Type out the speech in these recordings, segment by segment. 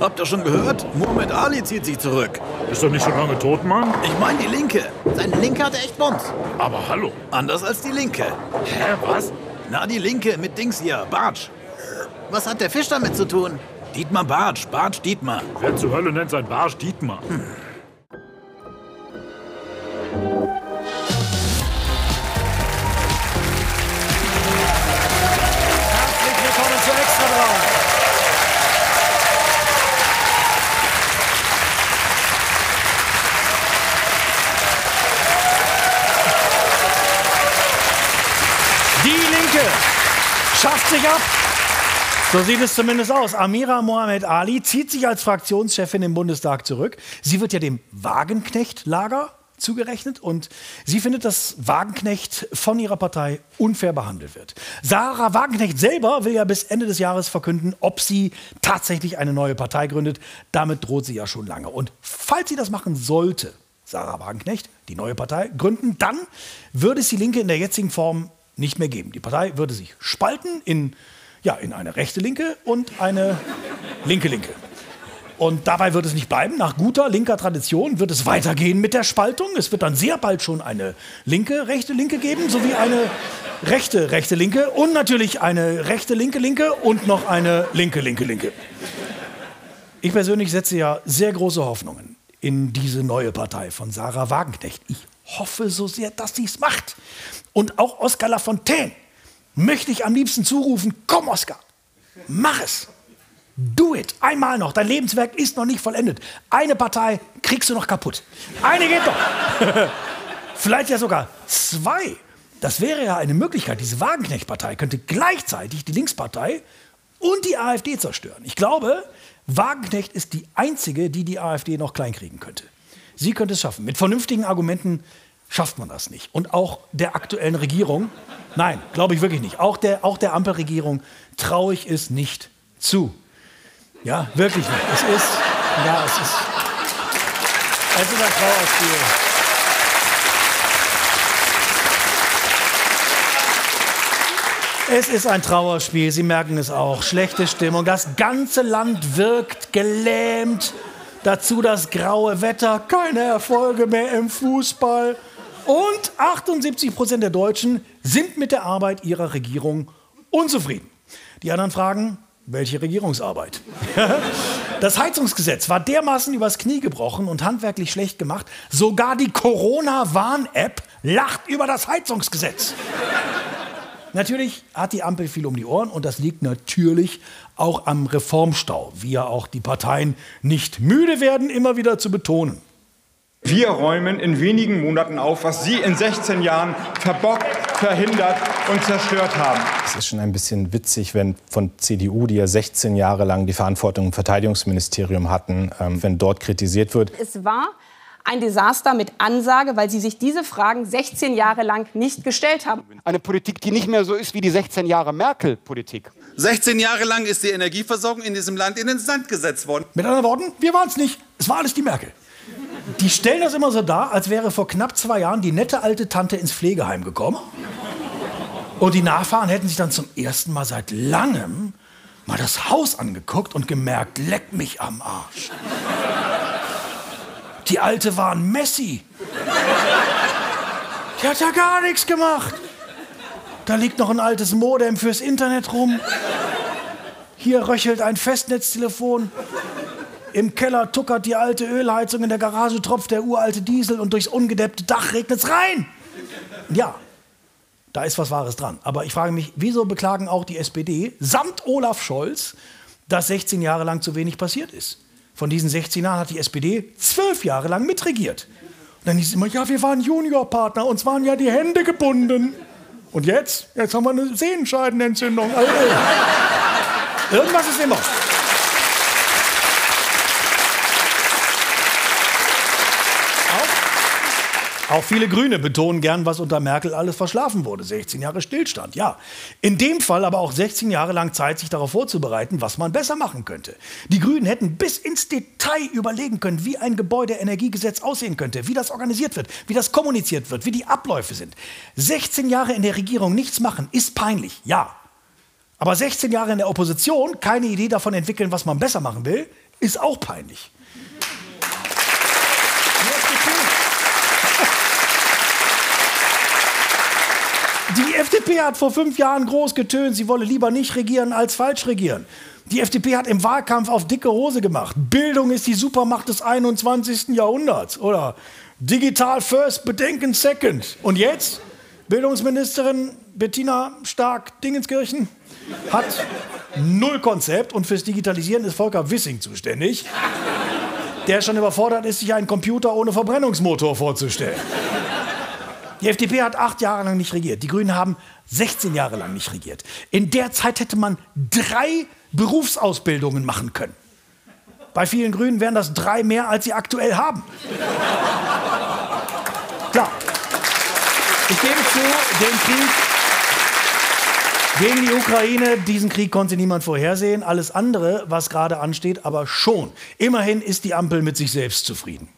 Habt ihr schon gehört? Muhammad Ali zieht sich zurück. Ist doch nicht schon lange tot, Mann? Ich meine die Linke. Seine Linke hatte echt Bums. Aber hallo. Anders als die Linke. Hä, was? Na, die Linke mit Dings hier, Bartsch. Was hat der Fisch damit zu tun? Dietmar Bartsch, Bartsch Dietmar. Wer zur Hölle nennt sein Barsch Dietmar? Hm. 50 ab. So sieht es zumindest aus. Amira Mohamed Ali zieht sich als Fraktionschefin im Bundestag zurück. Sie wird ja dem Wagenknecht-Lager zugerechnet und sie findet, dass Wagenknecht von ihrer Partei unfair behandelt wird. Sarah Wagenknecht selber will ja bis Ende des Jahres verkünden, ob sie tatsächlich eine neue Partei gründet. Damit droht sie ja schon lange. Und falls sie das machen sollte, Sarah Wagenknecht, die neue Partei gründen, dann würde es die Linke in der jetzigen Form nicht mehr geben. Die Partei würde sich spalten in, ja, in eine rechte Linke und eine linke Linke. Und dabei wird es nicht bleiben. Nach guter linker Tradition wird es weitergehen mit der Spaltung. Es wird dann sehr bald schon eine linke, rechte Linke geben, sowie eine rechte, rechte Linke und natürlich eine rechte, linke Linke und noch eine linke, linke Linke. Ich persönlich setze ja sehr große Hoffnungen in diese neue Partei von Sarah Wagenknecht. Ich hoffe so sehr, dass sie es macht. Und auch Oskar Lafontaine möchte ich am liebsten zurufen, komm Oskar, mach es. Do it. Einmal noch. Dein Lebenswerk ist noch nicht vollendet. Eine Partei kriegst du noch kaputt. Eine geht doch. Vielleicht ja sogar zwei. Das wäre ja eine Möglichkeit. Diese Wagenknecht-Partei könnte gleichzeitig die Linkspartei und die AfD zerstören. Ich glaube, Wagenknecht ist die einzige, die die AfD noch kleinkriegen könnte. Sie könnte es schaffen. Mit vernünftigen Argumenten schafft man das nicht. Und auch der aktuellen Regierung, nein, glaube ich wirklich nicht. Auch der, auch der Ampelregierung traue ich es nicht zu. Ja, wirklich nicht. Es ist, ja, es ist, es ist ein Trauerspiel. Es ist ein Trauerspiel, Sie merken es auch. Schlechte Stimmung. Das ganze Land wirkt gelähmt. Dazu das graue Wetter, keine Erfolge mehr im Fußball. Und 78 Prozent der Deutschen sind mit der Arbeit ihrer Regierung unzufrieden. Die anderen fragen, welche Regierungsarbeit? Das Heizungsgesetz war dermaßen übers Knie gebrochen und handwerklich schlecht gemacht. Sogar die Corona-Warn-App lacht über das Heizungsgesetz. Natürlich hat die Ampel viel um die Ohren und das liegt natürlich auch am Reformstau, wie ja auch die Parteien nicht müde werden, immer wieder zu betonen. Wir räumen in wenigen Monaten auf, was Sie in 16 Jahren verbockt, verhindert und zerstört haben. Es ist schon ein bisschen witzig, wenn von CDU, die ja 16 Jahre lang die Verantwortung im Verteidigungsministerium hatten, ähm, wenn dort kritisiert wird. Es war ein Desaster mit Ansage, weil sie sich diese Fragen 16 Jahre lang nicht gestellt haben. Eine Politik, die nicht mehr so ist wie die 16 Jahre Merkel-Politik. 16 Jahre lang ist die Energieversorgung in diesem Land in den Sand gesetzt worden. Mit anderen Worten, wir waren es nicht. Es war alles die Merkel. Die stellen das immer so dar, als wäre vor knapp zwei Jahren die nette alte Tante ins Pflegeheim gekommen. Und die Nachfahren hätten sich dann zum ersten Mal seit langem mal das Haus angeguckt und gemerkt, leck mich am Arsch. Die Alte war ein Messi. Die hat ja gar nichts gemacht. Da liegt noch ein altes Modem fürs Internet rum. Hier röchelt ein Festnetztelefon. Im Keller tuckert die alte Ölheizung, in der Garage tropft der uralte Diesel und durchs ungedeppte Dach regnet's rein. Ja, da ist was Wahres dran. Aber ich frage mich, wieso beklagen auch die SPD samt Olaf Scholz, dass 16 Jahre lang zu wenig passiert ist? Von diesen 16 Jahren hat die SPD zwölf Jahre lang mitregiert. Und dann hieß es immer, ja, wir waren Juniorpartner, uns waren ja die Hände gebunden. Und jetzt? Jetzt haben wir eine Sehenscheidenentzündung. Also, irgendwas ist immer. Auch viele Grüne betonen gern, was unter Merkel alles verschlafen wurde. 16 Jahre Stillstand, ja. In dem Fall aber auch 16 Jahre lang Zeit, sich darauf vorzubereiten, was man besser machen könnte. Die Grünen hätten bis ins Detail überlegen können, wie ein Gebäudeenergiegesetz aussehen könnte, wie das organisiert wird, wie das kommuniziert wird, wie die Abläufe sind. 16 Jahre in der Regierung nichts machen, ist peinlich, ja. Aber 16 Jahre in der Opposition, keine Idee davon entwickeln, was man besser machen will, Ist auch peinlich. Die FDP hat vor fünf Jahren groß getönt, sie wolle lieber nicht regieren als falsch regieren. Die FDP hat im Wahlkampf auf dicke Hose gemacht. Bildung ist die Supermacht des 21. Jahrhunderts. Oder digital first, bedenken second. Und jetzt? Bildungsministerin Bettina Stark-Dingenskirchen hat null Konzept und fürs Digitalisieren ist Volker Wissing zuständig, der schon überfordert ist, sich einen Computer ohne Verbrennungsmotor vorzustellen. Die FDP hat acht Jahre lang nicht regiert. Die Grünen haben 16 Jahre lang nicht regiert. In der Zeit hätte man drei Berufsausbildungen machen können. Bei vielen Grünen wären das drei mehr, als sie aktuell haben. Klar. Ich gebe zu, den Krieg gegen die Ukraine, diesen Krieg konnte niemand vorhersehen. Alles andere, was gerade ansteht, aber schon. Immerhin ist die Ampel mit sich selbst zufrieden.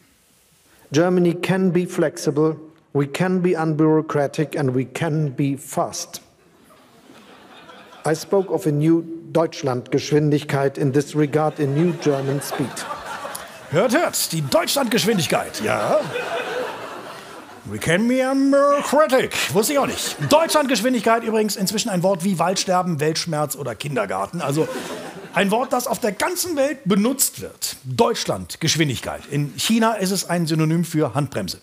Germany can be flexible, we can be unbureaucratic and we can be fast. I spoke of a new Deutschlandgeschwindigkeit in this regard, a new German speed. Hört, hört, die Deutschlandgeschwindigkeit, ja. We can be bureaucratic. Wusste ich auch nicht. Deutschlandgeschwindigkeit übrigens inzwischen ein Wort wie Waldsterben, Weltschmerz oder Kindergarten. Also ein Wort, das auf der ganzen Welt benutzt wird. Deutschlandgeschwindigkeit. In China ist es ein Synonym für Handbremse.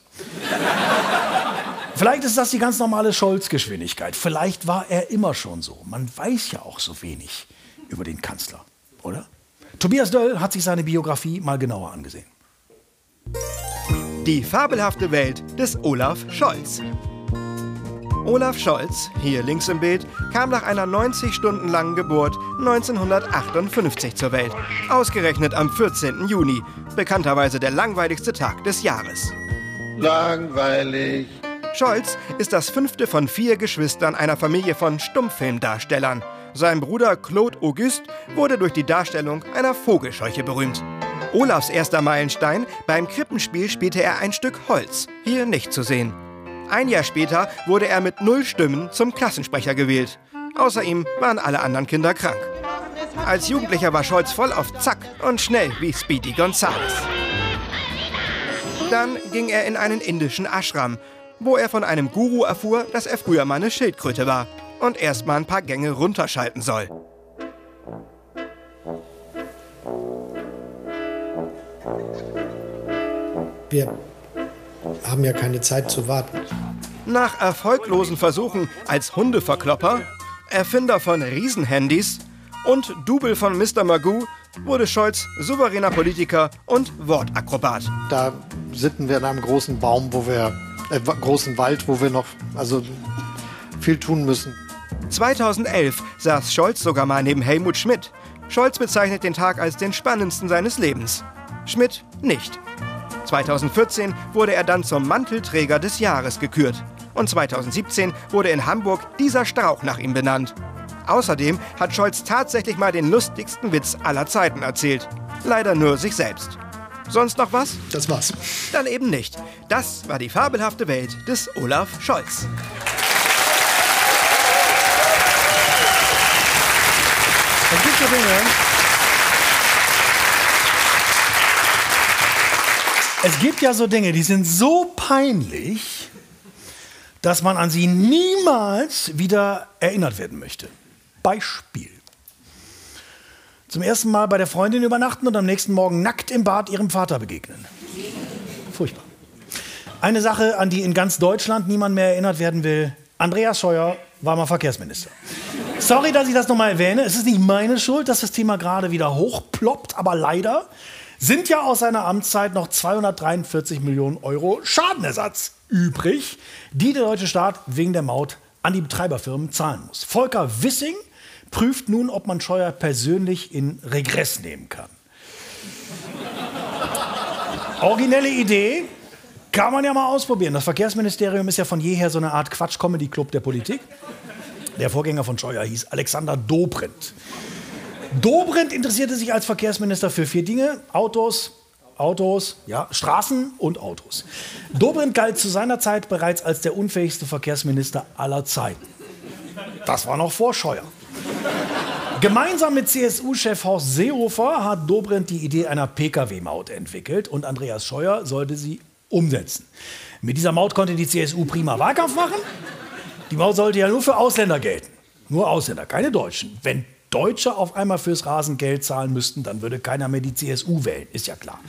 Vielleicht ist das die ganz normale Scholz-Geschwindigkeit. Vielleicht war er immer schon so. Man weiß ja auch so wenig über den Kanzler, oder? Tobias Döll hat sich seine Biografie mal genauer angesehen. Die fabelhafte Welt des Olaf Scholz. Olaf Scholz, hier links im Bild, kam nach einer 90 Stunden langen Geburt 1958 zur Welt. Ausgerechnet am 14. Juni, bekannterweise der langweiligste Tag des Jahres. Langweilig. Scholz ist das fünfte von vier Geschwistern einer Familie von Stummfilmdarstellern. Sein Bruder Claude Auguste wurde durch die Darstellung einer Vogelscheuche berühmt. Olafs erster Meilenstein, beim Krippenspiel spielte er ein Stück Holz, hier nicht zu sehen. Ein Jahr später wurde er mit null Stimmen zum Klassensprecher gewählt. Außer ihm waren alle anderen Kinder krank. Als Jugendlicher war Scholz voll auf Zack und schnell wie Speedy Gonzales. Dann ging er in einen indischen Ashram, wo er von einem Guru erfuhr, dass er früher mal eine Schildkröte war und erst mal ein paar Gänge runterschalten soll. Wir haben ja keine Zeit zu warten. Nach erfolglosen Versuchen als Hundeverklopper, Erfinder von Riesenhandys und Double von Mr. Magoo wurde Scholz souveräner Politiker und Wortakrobat. Da sitzen wir in einem großen Baum, wo wir, äh, großen Wald, wo wir noch also viel tun müssen. 2011 saß Scholz sogar mal neben Helmut Schmidt. Scholz bezeichnet den Tag als den spannendsten seines Lebens. Schmidt nicht. 2014 wurde er dann zum Mantelträger des Jahres gekürt. Und 2017 wurde in Hamburg dieser Strauch nach ihm benannt. Außerdem hat Scholz tatsächlich mal den lustigsten Witz aller Zeiten erzählt. Leider nur sich selbst. Sonst noch was? Das war's. Dann eben nicht. Das war die fabelhafte Welt des Olaf Scholz. Es gibt so Dinge. Es gibt ja so Dinge, die sind so peinlich, dass man an sie niemals wieder erinnert werden möchte. Beispiel. Zum ersten Mal bei der Freundin übernachten und am nächsten Morgen nackt im Bad ihrem Vater begegnen. Furchtbar. Eine Sache, an die in ganz Deutschland niemand mehr erinnert werden will. Andreas Scheuer war mal Verkehrsminister. Sorry, dass ich das nochmal erwähne. Es ist nicht meine Schuld, dass das Thema gerade wieder hochploppt, aber leider sind ja aus seiner Amtszeit noch 243 Millionen Euro Schadenersatz übrig, die der deutsche Staat wegen der Maut an die Betreiberfirmen zahlen muss. Volker Wissing prüft nun, ob man Scheuer persönlich in Regress nehmen kann. Originelle Idee, kann man ja mal ausprobieren. Das Verkehrsministerium ist ja von jeher so eine Art Quatsch-Comedy-Club der Politik. Der Vorgänger von Scheuer hieß Alexander Dobrindt. Dobrindt interessierte sich als Verkehrsminister für vier Dinge: Autos, Autos, ja, Straßen und Autos. Dobrindt galt zu seiner Zeit bereits als der unfähigste Verkehrsminister aller Zeiten. Das war noch vor Scheuer. Gemeinsam mit CSU-Chef Horst Seehofer hat Dobrindt die Idee einer Pkw-Maut entwickelt und Andreas Scheuer sollte sie umsetzen. Mit dieser Maut konnte die CSU prima Wahlkampf machen. Die Maut sollte ja nur für Ausländer gelten. Nur Ausländer, keine Deutschen. Wenn Deutsche auf einmal fürs Rasengeld zahlen müssten, dann würde keiner mehr die CSU wählen, ist ja klar.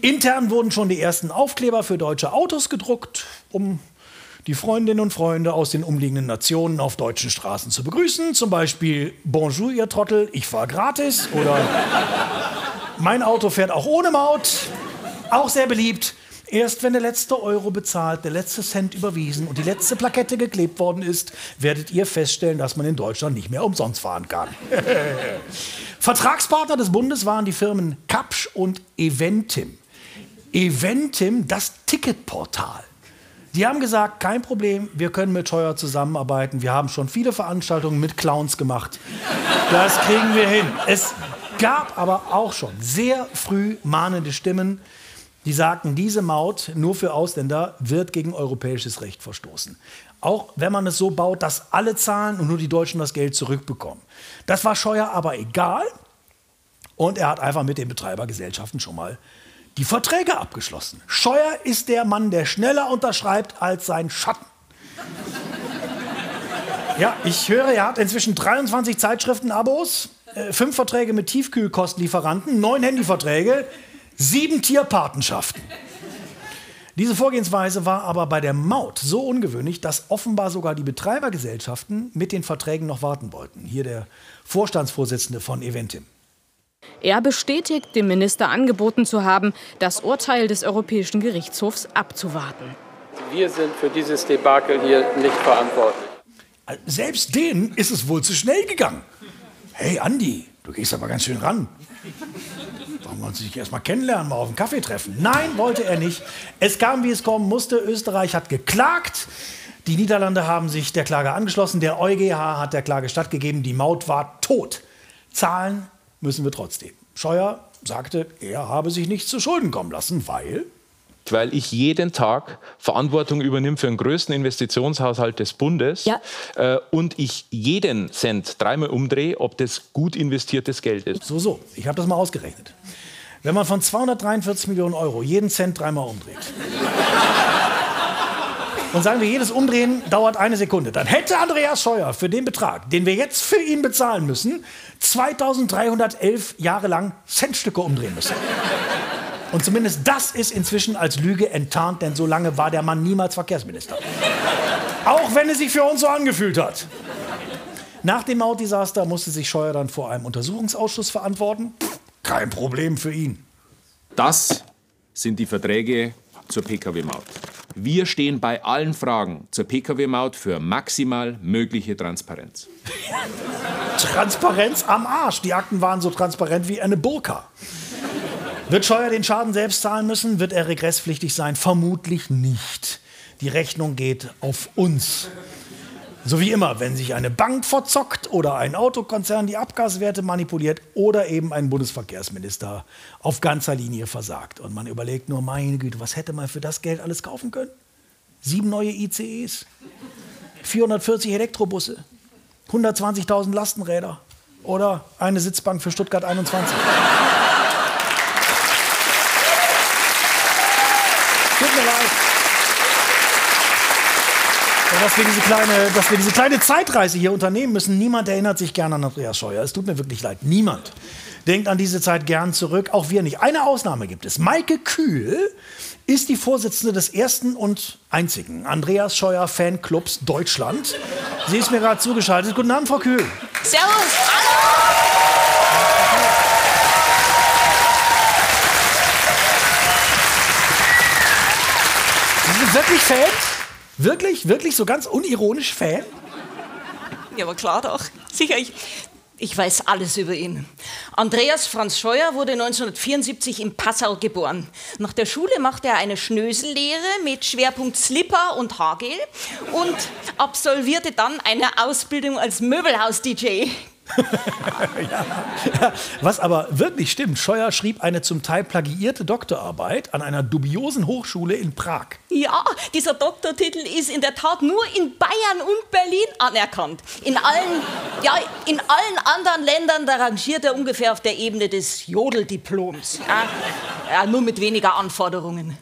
Intern wurden schon die ersten Aufkleber für deutsche Autos gedruckt, um die Freundinnen und Freunde aus den umliegenden Nationen auf deutschen Straßen zu begrüßen. Zum Beispiel Bonjour, ihr Trottel, ich fahre gratis oder mein Auto fährt auch ohne Maut. Auch sehr beliebt. Erst wenn der letzte Euro bezahlt, der letzte Cent überwiesen und die letzte Plakette geklebt worden ist, werdet ihr feststellen, dass man in Deutschland nicht mehr umsonst fahren kann. Vertragspartner des Bundes waren die Firmen Kapsch und Eventim. Eventim, das Ticketportal. Die haben gesagt, kein Problem, wir können mit Scheuer zusammenarbeiten. Wir haben schon viele Veranstaltungen mit Clowns gemacht. Das kriegen wir hin. Es gab aber auch schon sehr früh mahnende Stimmen, die sagten, diese Maut nur für Ausländer wird gegen europäisches Recht verstoßen. Auch wenn man es so baut, dass alle zahlen und nur die Deutschen das Geld zurückbekommen. Das war Scheuer aber egal. Und er hat einfach mit den Betreibergesellschaften schon mal die Verträge abgeschlossen. Scheuer ist der Mann, der schneller unterschreibt als sein Schatten. Ja, ich höre, er hat inzwischen 23 Zeitschriften-Abos, äh, fünf Verträge mit Tiefkühlkostenlieferanten, neun Handyverträge, sieben Tierpatenschaften. Diese Vorgehensweise war aber bei der Maut so ungewöhnlich, dass offenbar sogar die Betreibergesellschaften mit den Verträgen noch warten wollten. Hier der Vorstandsvorsitzende von Eventim. Er bestätigt, dem Minister angeboten zu haben, das Urteil des Europäischen Gerichtshofs abzuwarten. Wir sind für dieses Debakel hier nicht verantwortlich. Selbst denen ist es wohl zu schnell gegangen. Hey Andi, du gehst aber ganz schön ran. Warum wollen Sie sich erst mal kennenlernen, mal auf einen Kaffee treffen? Nein, wollte er nicht. Es kam, wie es kommen musste. Österreich hat geklagt. Die Niederlande haben sich der Klage angeschlossen. Der EuGH hat der Klage stattgegeben. Die Maut war tot. Zahlen müssen wir trotzdem. Scheuer sagte, er habe sich nichts zu Schulden kommen lassen, weil weil ich jeden Tag Verantwortung übernehme für den größten Investitionshaushalt des Bundes ja. äh, und ich jeden Cent dreimal umdrehe, ob das gut investiertes Geld ist. So, so, ich habe das mal ausgerechnet. Wenn man von 243 Millionen Euro jeden Cent dreimal umdreht, und sagen wir, jedes Umdrehen dauert eine Sekunde. Dann hätte Andreas Scheuer für den Betrag, den wir jetzt für ihn bezahlen müssen, 2311 Jahre lang Centstücke umdrehen müssen. Und zumindest das ist inzwischen als Lüge enttarnt, denn so lange war der Mann niemals Verkehrsminister. Auch wenn es sich für uns so angefühlt hat. Nach dem Mautdesaster musste sich Scheuer dann vor einem Untersuchungsausschuss verantworten. Kein Problem für ihn. Das sind die Verträge zur Pkw-Maut. Wir stehen bei allen Fragen zur Pkw-Maut für maximal mögliche Transparenz. Transparenz am Arsch. Die Akten waren so transparent wie eine Burka. Wird Scheuer den Schaden selbst zahlen müssen? Wird er regresspflichtig sein? Vermutlich nicht. Die Rechnung geht auf uns. So wie immer, wenn sich eine Bank verzockt oder ein Autokonzern die Abgaswerte manipuliert oder eben ein Bundesverkehrsminister auf ganzer Linie versagt. Und man überlegt nur, meine Güte, was hätte man für das Geld alles kaufen können? Sieben neue ICEs, 440 Elektrobusse, 120.000 Lastenräder oder eine Sitzbank für Stuttgart 21. Tut mir leid dass wir, diese kleine, dass wir diese kleine Zeitreise hier unternehmen müssen. Niemand erinnert sich gern an Andreas Scheuer. Es tut mir wirklich leid. Niemand denkt an diese Zeit gern zurück. Auch wir nicht. Eine Ausnahme gibt es. Maike Kühl ist die Vorsitzende des ersten und einzigen Andreas Scheuer Fanclubs Deutschland. Sie ist mir gerade zugeschaltet. Guten Abend, Frau Kühl. Servus. Sie sind wirklich Fans? Wirklich, wirklich so ganz unironisch Fan? Ja, aber klar doch. Sicher, ich, ich weiß alles über ihn. Andreas Franz Scheuer wurde 1974 in Passau geboren. Nach der Schule machte er eine Schnösellehre mit Schwerpunkt Slipper und Haargel und absolvierte dann eine Ausbildung als Möbelhaus-DJ. Ja. Was aber wirklich stimmt, Scheuer schrieb eine zum Teil plagiierte Doktorarbeit an einer dubiosen Hochschule in Prag. Ja, dieser Doktortitel ist in der Tat nur in Bayern und Berlin anerkannt. In allen, ja, in allen anderen Ländern, da rangiert er ungefähr auf der Ebene des Jodeldiploms. Ja, ja, nur mit weniger Anforderungen.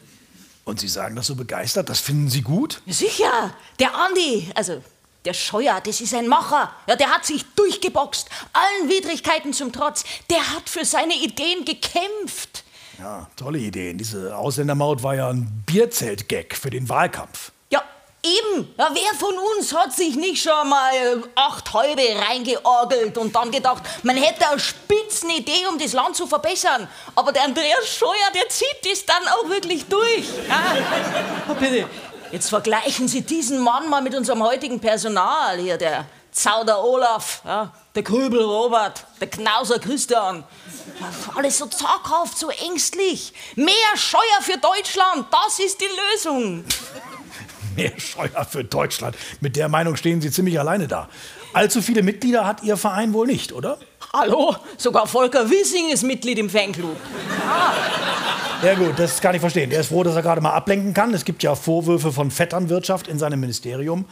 Und Sie sagen das so begeistert, das finden Sie gut? Sicher, der Andi, also der Scheuer, das ist ein Macher. Ja, der hat sich durchgeboxt, allen Widrigkeiten zum Trotz. Der hat für seine Ideen gekämpft. Ja, tolle Ideen. Diese Ausländermaut war ja ein Bierzelt-Gag für den Wahlkampf. Ja, eben. Ja, wer von uns hat sich nicht schon mal acht Häube reingeorgelt und dann gedacht, man hätte eine Spitzenidee, um das Land zu verbessern. Aber der Andreas Scheuer, der zieht das dann auch wirklich durch. Ja. Bitte. Jetzt vergleichen Sie diesen Mann mal mit unserem heutigen Personal hier, der Zauder Olaf, ja, der Krübel Robert, der Knauser Christian. Alles so zaghaft, so ängstlich. Mehr Scheuer für Deutschland, das ist die Lösung. Mehr Scheuer für Deutschland. Mit der Meinung stehen Sie ziemlich alleine da. Allzu viele Mitglieder hat Ihr Verein wohl nicht, oder? Hallo, sogar Volker Wissing ist Mitglied im Fanclub. Ah. Ja gut, das kann ich verstehen. Der ist froh, dass er gerade mal ablenken kann. Es gibt ja Vorwürfe von Vetternwirtschaft in seinem Ministerium.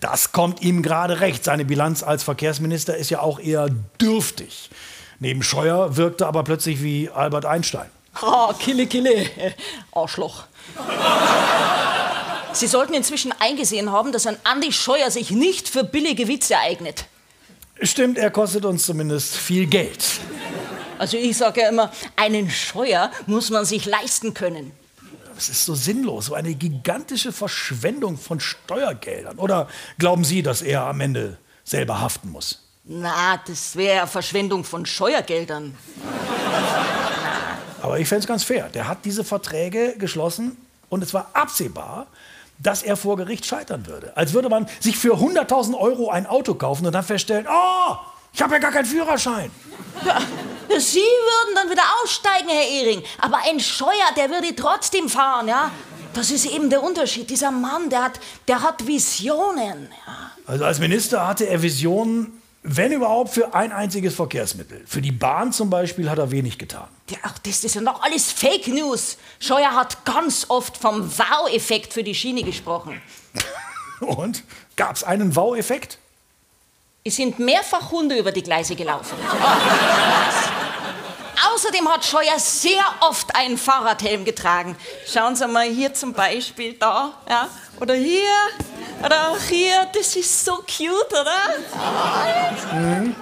Das kommt ihm gerade recht. Seine Bilanz als Verkehrsminister ist ja auch eher dürftig. Neben Scheuer wirkte aber plötzlich wie Albert Einstein. Ah, Kille, Kille, äh, Arschloch. Sie sollten inzwischen eingesehen haben, dass ein Andi Scheuer sich nicht für billige Witze eignet. Stimmt, er kostet uns zumindest viel Geld. Also ich sage ja immer, einen Scheuer muss man sich leisten können. Das ist so sinnlos, so eine gigantische Verschwendung von Steuergeldern. Oder glauben Sie, dass er am Ende selber haften muss? Na, das wäre Verschwendung von Steuergeldern. Aber ich fände es ganz fair. Der hat diese Verträge geschlossen und es war absehbar, dass er vor Gericht scheitern würde. Als würde man sich für 100.000 Euro ein Auto kaufen und dann feststellen, oh, ich habe ja gar keinen Führerschein. Ja, Sie würden dann wieder aussteigen, Herr Ehring. Aber ein Scheuer, der würde trotzdem fahren, ja. Das ist eben der Unterschied. Dieser Mann, der hat, der hat Visionen. Ja. Also als Minister hatte er Visionen, wenn überhaupt, für ein einziges Verkehrsmittel. Für die Bahn zum Beispiel hat er wenig getan. Ja, ach, das ist ja noch alles Fake News. Scheuer hat ganz oft vom Wow-Effekt für die Schiene gesprochen. Und? Gab es einen Wow-Effekt? Es sind mehrfach Hunde über die Gleise gelaufen. Außerdem hat Scheuer sehr oft einen Fahrradhelm getragen. Schauen Sie mal hier zum Beispiel da, ja? oder hier, oder auch hier. Das ist so cute, oder? Mhm.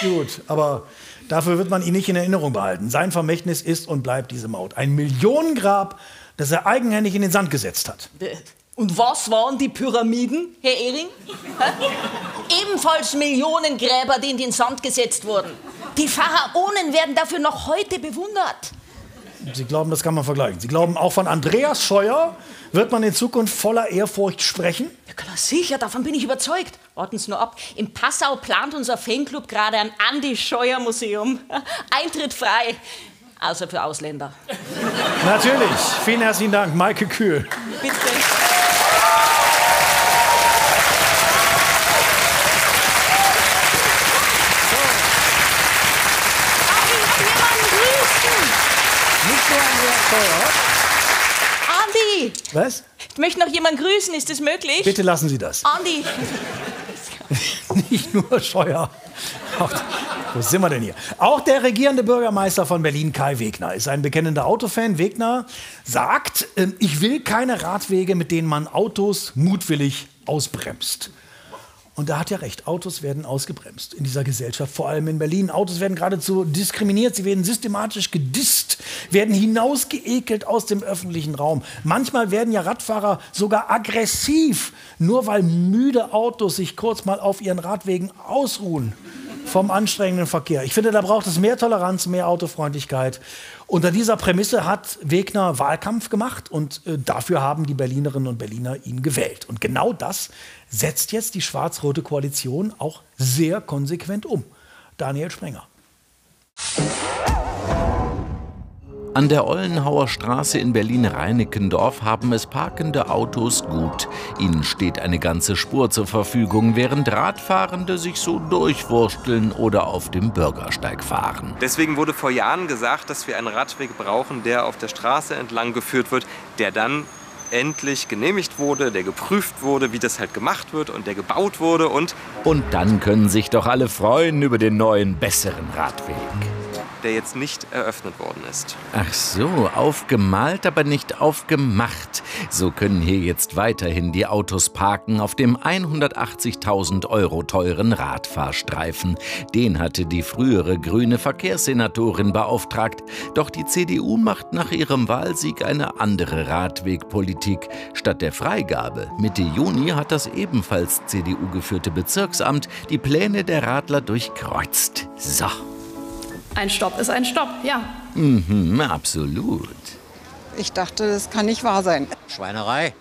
Gut, aber dafür wird man ihn nicht in Erinnerung behalten. Sein Vermächtnis ist und bleibt diese Maut. Ein Millionengrab, das er eigenhändig in den Sand gesetzt hat. Und was waren die Pyramiden, Herr Ehring? Ebenfalls Millionengräber, die in den Sand gesetzt wurden. Die Pharaonen werden dafür noch heute bewundert. Sie glauben, das kann man vergleichen. Sie glauben, auch von Andreas Scheuer wird man in Zukunft voller Ehrfurcht sprechen? Ja, klar, sicher, davon bin ich überzeugt. Warten Sie nur ab. In Passau plant unser Fanclub gerade ein Andi Scheuer Museum. Eintritt frei. Außer für Ausländer. Natürlich. Vielen herzlichen Dank, Maike Kühl. Bitte. Andi! Was? Ich möchte noch jemanden grüßen, ist das möglich? Bitte lassen Sie das. Andi! Nicht nur Scheuer. Wo sind wir denn hier? Auch der regierende Bürgermeister von Berlin, Kai Wegner, ist ein bekennender Autofan. Wegner sagt, äh, ich will keine Radwege, mit denen man Autos mutwillig ausbremst. Und da hat er recht. Autos werden ausgebremst in dieser Gesellschaft, vor allem in Berlin. Autos werden geradezu diskriminiert, sie werden systematisch gedisst, werden hinausgeekelt aus dem öffentlichen Raum. Manchmal werden ja Radfahrer sogar aggressiv, nur weil müde Autos sich kurz mal auf ihren Radwegen ausruhen vom anstrengenden Verkehr. Ich finde, da braucht es mehr Toleranz, mehr Autofreundlichkeit. Unter dieser Prämisse hat Wegner Wahlkampf gemacht und äh, dafür haben die Berlinerinnen und Berliner ihn gewählt. Und genau das setzt jetzt die schwarz-rote Koalition auch sehr konsequent um. Daniel Sprenger. An der Ollenhauer Straße in Berlin-Reinickendorf haben es parkende Autos gut. Ihnen steht eine ganze Spur zur Verfügung, während Radfahrende sich so durchwursteln oder auf dem Bürgersteig fahren. Deswegen wurde vor Jahren gesagt, dass wir einen Radweg brauchen, der auf der Straße entlang geführt wird, der dann endlich genehmigt wurde, der geprüft wurde, wie das halt gemacht wird und der gebaut wurde und Und dann können sich doch alle freuen über den neuen, besseren Radweg. Der jetzt nicht eröffnet worden ist. Ach so, aufgemalt, aber nicht aufgemacht. So können hier jetzt weiterhin die Autos parken auf dem 180.000 Euro teuren Radfahrstreifen. Den hatte die frühere grüne Verkehrssenatorin beauftragt. Doch die CDU macht nach ihrem Wahlsieg eine andere Radwegpolitik. Statt der Freigabe Mitte Juni hat das ebenfalls CDU-geführte Bezirksamt die Pläne der Radler durchkreuzt. So. Ein Stopp ist ein Stopp, ja. Mhm, absolut. Ich dachte, das kann nicht wahr sein. Schweinerei.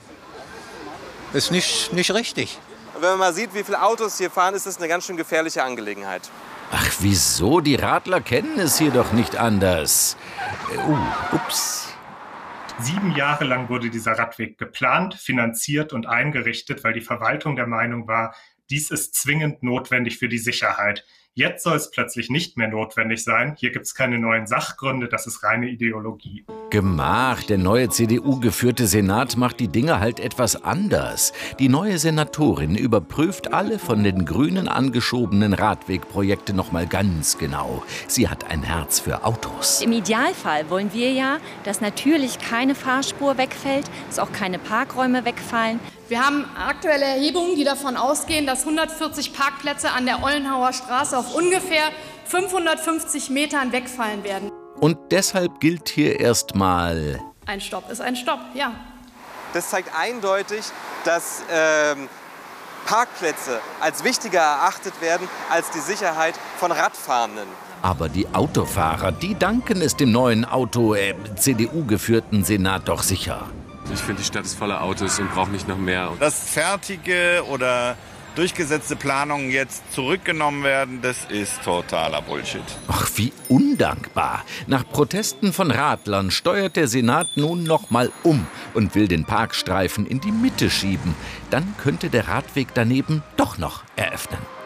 Ist nicht, nicht richtig. Wenn man mal sieht, wie viele Autos hier fahren, ist das eine ganz schön gefährliche Angelegenheit. Ach, wieso? Die Radler kennen es hier doch nicht anders. Äh, Uh, ups. Sieben Jahre lang wurde dieser Radweg geplant, finanziert und eingerichtet, weil die Verwaltung der Meinung war, dies ist zwingend notwendig für die Sicherheit. Jetzt soll es plötzlich nicht mehr notwendig sein. Hier gibt es keine neuen Sachgründe, das ist reine Ideologie. Gemach, der neue CDU-geführte Senat macht die Dinge halt etwas anders. Die neue Senatorin überprüft alle von den Grünen angeschobenen Radwegprojekte nochmal ganz genau. Sie hat ein Herz für Autos. Im Idealfall wollen wir ja, dass natürlich keine Fahrspur wegfällt, dass auch keine Parkräume wegfallen. Wir haben aktuelle Erhebungen, die davon ausgehen, dass 140 Parkplätze an der Ollenhauer Straße auf ungefähr 550 Metern wegfallen werden. Und deshalb gilt hier erstmal. Ein Stopp ist ein Stopp, ja. Das zeigt eindeutig, dass ähm, Parkplätze als wichtiger erachtet werden als die Sicherheit von Radfahrenden. Aber die Autofahrer, die danken es dem neuen Auto, äh, CDU-geführten Senat doch sicher. Ich finde, die Stadt ist voller Autos und braucht nicht noch mehr. Dass fertige oder durchgesetzte Planungen jetzt zurückgenommen werden, das ist totaler Bullshit. Ach, wie undankbar. Nach Protesten von Radlern steuert der Senat nun noch mal um und will den Parkstreifen in die Mitte schieben. Dann könnte der Radweg daneben doch noch eröffnen.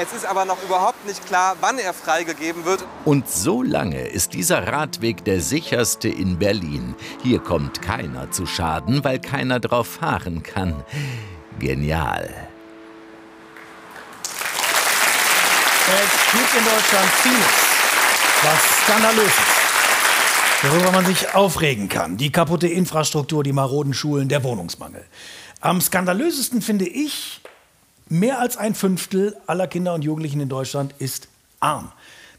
Es ist aber noch überhaupt nicht klar, wann er freigegeben wird. Und so lange ist dieser Radweg der sicherste in Berlin. Hier kommt keiner zu Schaden, weil keiner drauf fahren kann. Genial. Es gibt in Deutschland vieles, was skandalös ist, worüber man sich aufregen kann. Die kaputte Infrastruktur, die maroden Schulen, der Wohnungsmangel. Am skandalösesten finde ich, mehr als ein Fünftel aller Kinder und Jugendlichen in Deutschland ist arm.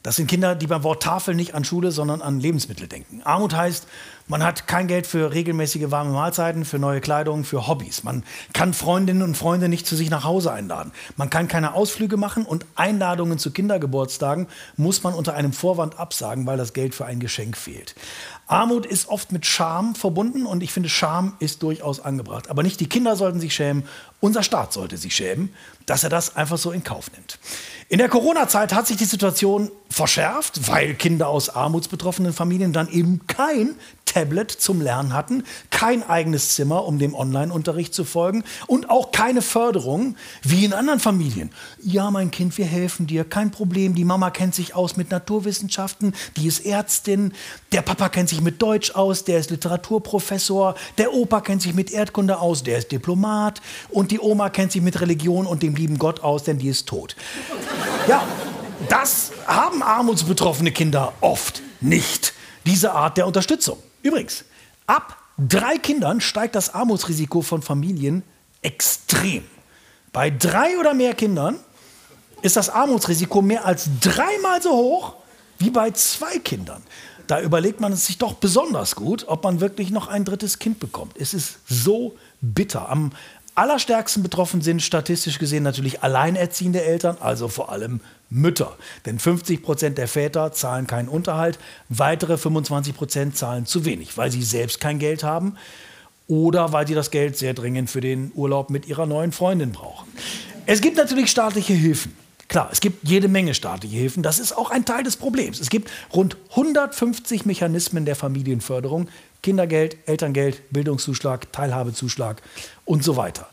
Das sind Kinder, die beim Wort Tafel nicht an Schule, sondern an Lebensmittel denken. Armut heißt, man hat kein Geld für regelmäßige warme Mahlzeiten, für neue Kleidung, für Hobbys. Man kann Freundinnen und Freunde nicht zu sich nach Hause einladen. Man kann keine Ausflüge machen und Einladungen zu Kindergeburtstagen muss man unter einem Vorwand absagen, weil das Geld für ein Geschenk fehlt. Armut ist oft mit Scham verbunden und ich finde, Scham ist durchaus angebracht. Aber nicht die Kinder sollten sich schämen, unser Staat sollte sich schämen, dass er das einfach so in Kauf nimmt. In der Corona-Zeit hat sich die Situation verschärft, weil Kinder aus armutsbetroffenen Familien dann eben kein Tablet zum Lernen hatten, kein eigenes Zimmer, um dem Online-Unterricht zu folgen und auch keine Förderung wie in anderen Familien. Ja, mein Kind, wir helfen dir, kein Problem. Die Mama kennt sich aus mit Naturwissenschaften, die ist Ärztin, der Papa kennt sich mit Deutsch aus, der ist Literaturprofessor, der Opa kennt sich mit Erdkunde aus, der ist Diplomat und die Oma kennt sich mit Religion und dem lieben Gott aus, denn die ist tot. Ja, das haben armutsbetroffene Kinder oft nicht, diese Art der Unterstützung. Übrigens, ab drei Kindern steigt das Armutsrisiko von Familien extrem. Bei drei oder mehr Kindern ist das Armutsrisiko mehr als dreimal so hoch wie bei zwei Kindern. Da überlegt man es sich doch besonders gut, ob man wirklich noch ein drittes Kind bekommt. Es ist so bitter. Am allerstärksten betroffen sind statistisch gesehen natürlich alleinerziehende Eltern, also vor allem Mütter. Denn 50 Prozent der Väter zahlen keinen Unterhalt, weitere 25 Prozent zahlen zu wenig, weil sie selbst kein Geld haben oder weil sie das Geld sehr dringend für den Urlaub mit ihrer neuen Freundin brauchen. Es gibt natürlich staatliche Hilfen. Klar, es gibt jede Menge staatliche Hilfen. Das ist auch ein Teil des Problems. Es gibt rund 150 Mechanismen der Familienförderung. Kindergeld, Elterngeld, Bildungszuschlag, Teilhabezuschlag und so weiter.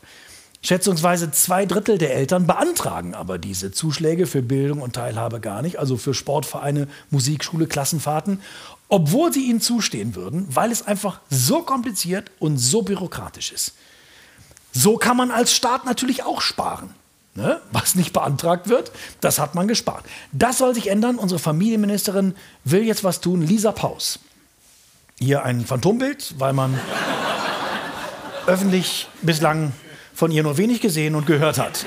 Schätzungsweise zwei Drittel der Eltern beantragen aber diese Zuschläge für Bildung und Teilhabe gar nicht, also für Sportvereine, Musikschule, Klassenfahrten, obwohl sie ihnen zustehen würden, weil es einfach so kompliziert und so bürokratisch ist. So kann man als Staat natürlich auch sparen. Ne? Was nicht beantragt wird, das hat man gespart. Das soll sich ändern. Unsere Familienministerin will jetzt was tun. Lisa Paus. Hier ein Phantombild, weil man öffentlich bislang von ihr nur wenig gesehen und gehört hat.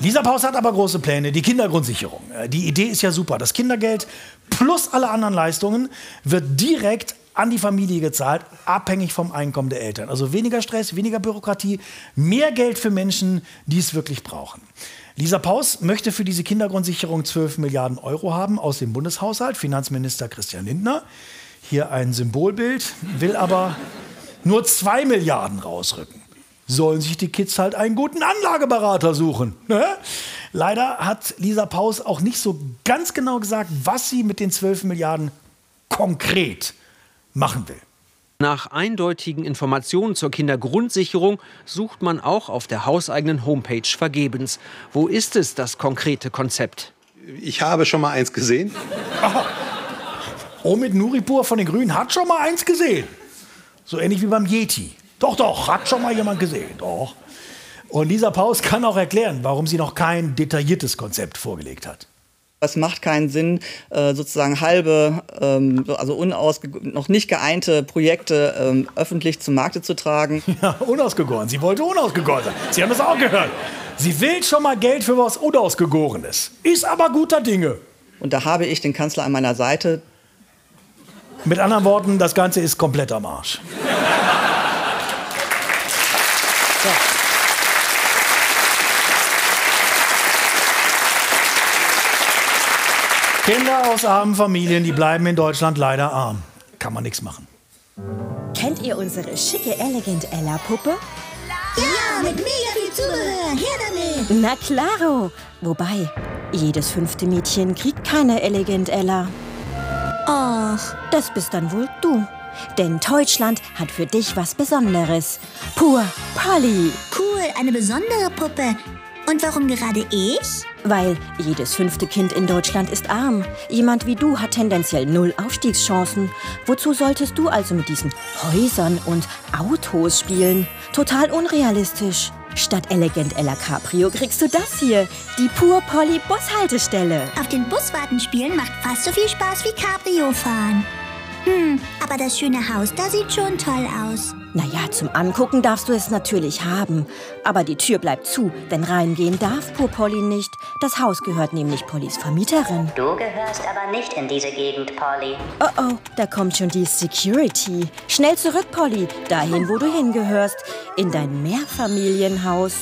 Lisa Paus hat aber große Pläne. Die Kindergrundsicherung. Äh, die Idee ist ja super. Das Kindergeld plus alle anderen Leistungen wird direkt an die Familie gezahlt, abhängig vom Einkommen der Eltern. Also weniger Stress, weniger Bürokratie, mehr Geld für Menschen, die es wirklich brauchen. Lisa Paus möchte für diese Kindergrundsicherung 12 Milliarden Euro haben aus dem Bundeshaushalt. Finanzminister Christian Lindner, hier ein Symbolbild, will aber nur 2 Milliarden rausrücken. Sollen sich die Kids halt einen guten Anlageberater suchen. Ne? Leider hat Lisa Paus auch nicht so ganz genau gesagt, was sie mit den 12 Milliarden konkret machen will. Nach eindeutigen Informationen zur Kindergrundsicherung sucht man auch auf der hauseigenen Homepage vergebens. Wo ist es, das konkrete Konzept? Ich habe schon mal eins gesehen. Omid Nuripur von den Grünen hat schon mal eins gesehen. So ähnlich wie beim Yeti. Doch, doch, hat schon mal jemand gesehen. Doch. Und Lisa Paus kann auch erklären, warum sie noch kein detailliertes Konzept vorgelegt hat. Es macht keinen Sinn, äh, sozusagen halbe, ähm, also noch nicht geeinte Projekte ähm, öffentlich zum Markte zu tragen. Ja, unausgegoren. Sie wollte unausgegoren sein. Sie haben es auch gehört. Sie will schon mal Geld für was Unausgegorenes. Ist aber guter Dinge. Und da habe ich den Kanzler an meiner Seite. Mit anderen Worten, das Ganze ist komplett am Arsch. Kinder aus armen Familien, die bleiben in Deutschland leider arm. Kann man nichts machen. Kennt ihr unsere schicke Elegant Ella Puppe? Ja, mit mega viel Zubehör. Her damit. Na klaro. Wobei, jedes fünfte Mädchen kriegt keine Elegant Ella. Och, das bist dann wohl du. Denn Deutschland hat für dich was Besonderes. Pur Polly. Cool, eine besondere Puppe. Und warum gerade ich? Weil jedes fünfte Kind in Deutschland ist arm. Jemand wie du hat tendenziell null Aufstiegschancen. Wozu solltest du also mit diesen Häusern und Autos spielen? Total unrealistisch. Statt Elegant Ella Caprio kriegst du das hier, die Pur Polly Bushaltestelle. Auf den Buswarten spielen macht fast so viel Spaß wie Cabrio fahren. Hm, aber das schöne Haus da sieht schon toll aus. Naja, zum Angucken darfst du es natürlich haben. Aber die Tür bleibt zu, denn reingehen darf pur Polly nicht. Das Haus gehört nämlich Pollys Vermieterin. Du gehörst aber nicht in diese Gegend, Polly. Oh oh, da kommt schon die Security. Schnell zurück, Polly, dahin, wo du hingehörst. In dein Mehrfamilienhaus.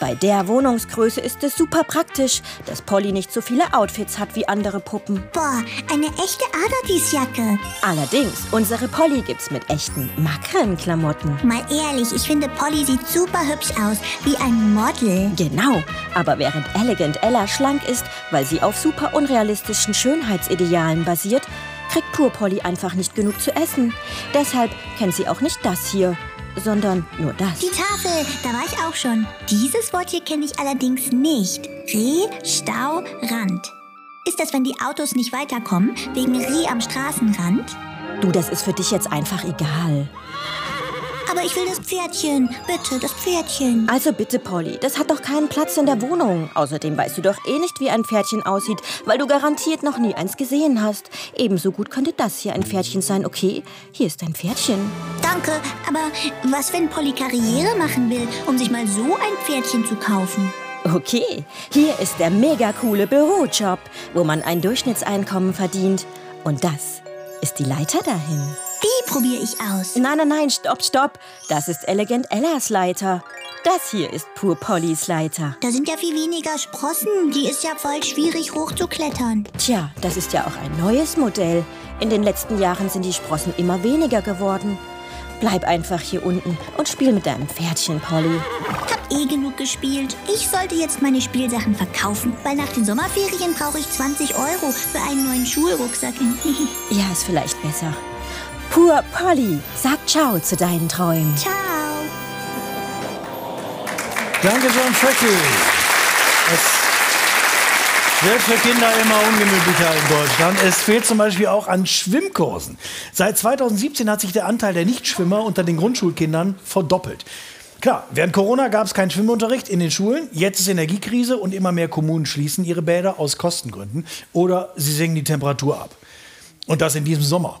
Bei der Wohnungsgröße ist es super praktisch, dass Polly nicht so viele Outfits hat wie andere Puppen. Boah, eine echte Adadis-Jacke. Allerdings, unsere Polly gibt's mit echten Makrenklamotten. Mal ehrlich, ich finde Polly sieht super hübsch aus, wie ein Model. Genau, aber während Elegant Ella schlank ist, weil sie auf super unrealistischen Schönheitsidealen basiert, kriegt Pur Polly einfach nicht genug zu essen. Deshalb kennt sie auch nicht das hier sondern nur das. Die Tafel, da war ich auch schon. Dieses Wort hier kenne ich allerdings nicht. Reh, Stau, Rand. Ist das, wenn die Autos nicht weiterkommen, wegen Reh am Straßenrand? Du, das ist für dich jetzt einfach egal. Aber ich will das Pferdchen. Bitte, das Pferdchen. Also bitte, Polly, das hat doch keinen Platz in der Wohnung. Außerdem weißt du doch eh nicht, wie ein Pferdchen aussieht, weil du garantiert noch nie eins gesehen hast. Ebenso gut könnte das hier ein Pferdchen sein, okay? Hier ist ein Pferdchen. Danke, aber was, wenn Polly Karriere machen will, um sich mal so ein Pferdchen zu kaufen? Okay, hier ist der mega coole Bürojob, wo man ein Durchschnittseinkommen verdient. Und das ist die Leiter dahin. Die probiere ich aus. Nein, nein, nein, stopp, stopp. Das ist Elegant Ellas Leiter. Das hier ist Pur Pollys Leiter. Da sind ja viel weniger Sprossen. Die ist ja voll schwierig hochzuklettern. Tja, das ist ja auch ein neues Modell. In den letzten Jahren sind die Sprossen immer weniger geworden. Bleib einfach hier unten und spiel mit deinem Pferdchen, Polly. Habt eh genug gespielt. Ich sollte jetzt meine Spielsachen verkaufen, weil nach den Sommerferien brauche ich 20 Euro für einen neuen Schulrucksack. ja, ist vielleicht besser. Pur Polly, sag Ciao zu deinen Träumen. Ciao. Danke, John Freckel. Es wird für Kinder immer ungemütlicher in Deutschland. Es fehlt zum Beispiel auch an Schwimmkursen. Seit 2017 hat sich der Anteil der Nichtschwimmer unter den Grundschulkindern verdoppelt. Klar, während Corona gab es keinen Schwimmunterricht in den Schulen. Jetzt ist Energiekrise und immer mehr Kommunen schließen ihre Bäder aus Kostengründen oder sie senken die Temperatur ab. Und das in diesem Sommer.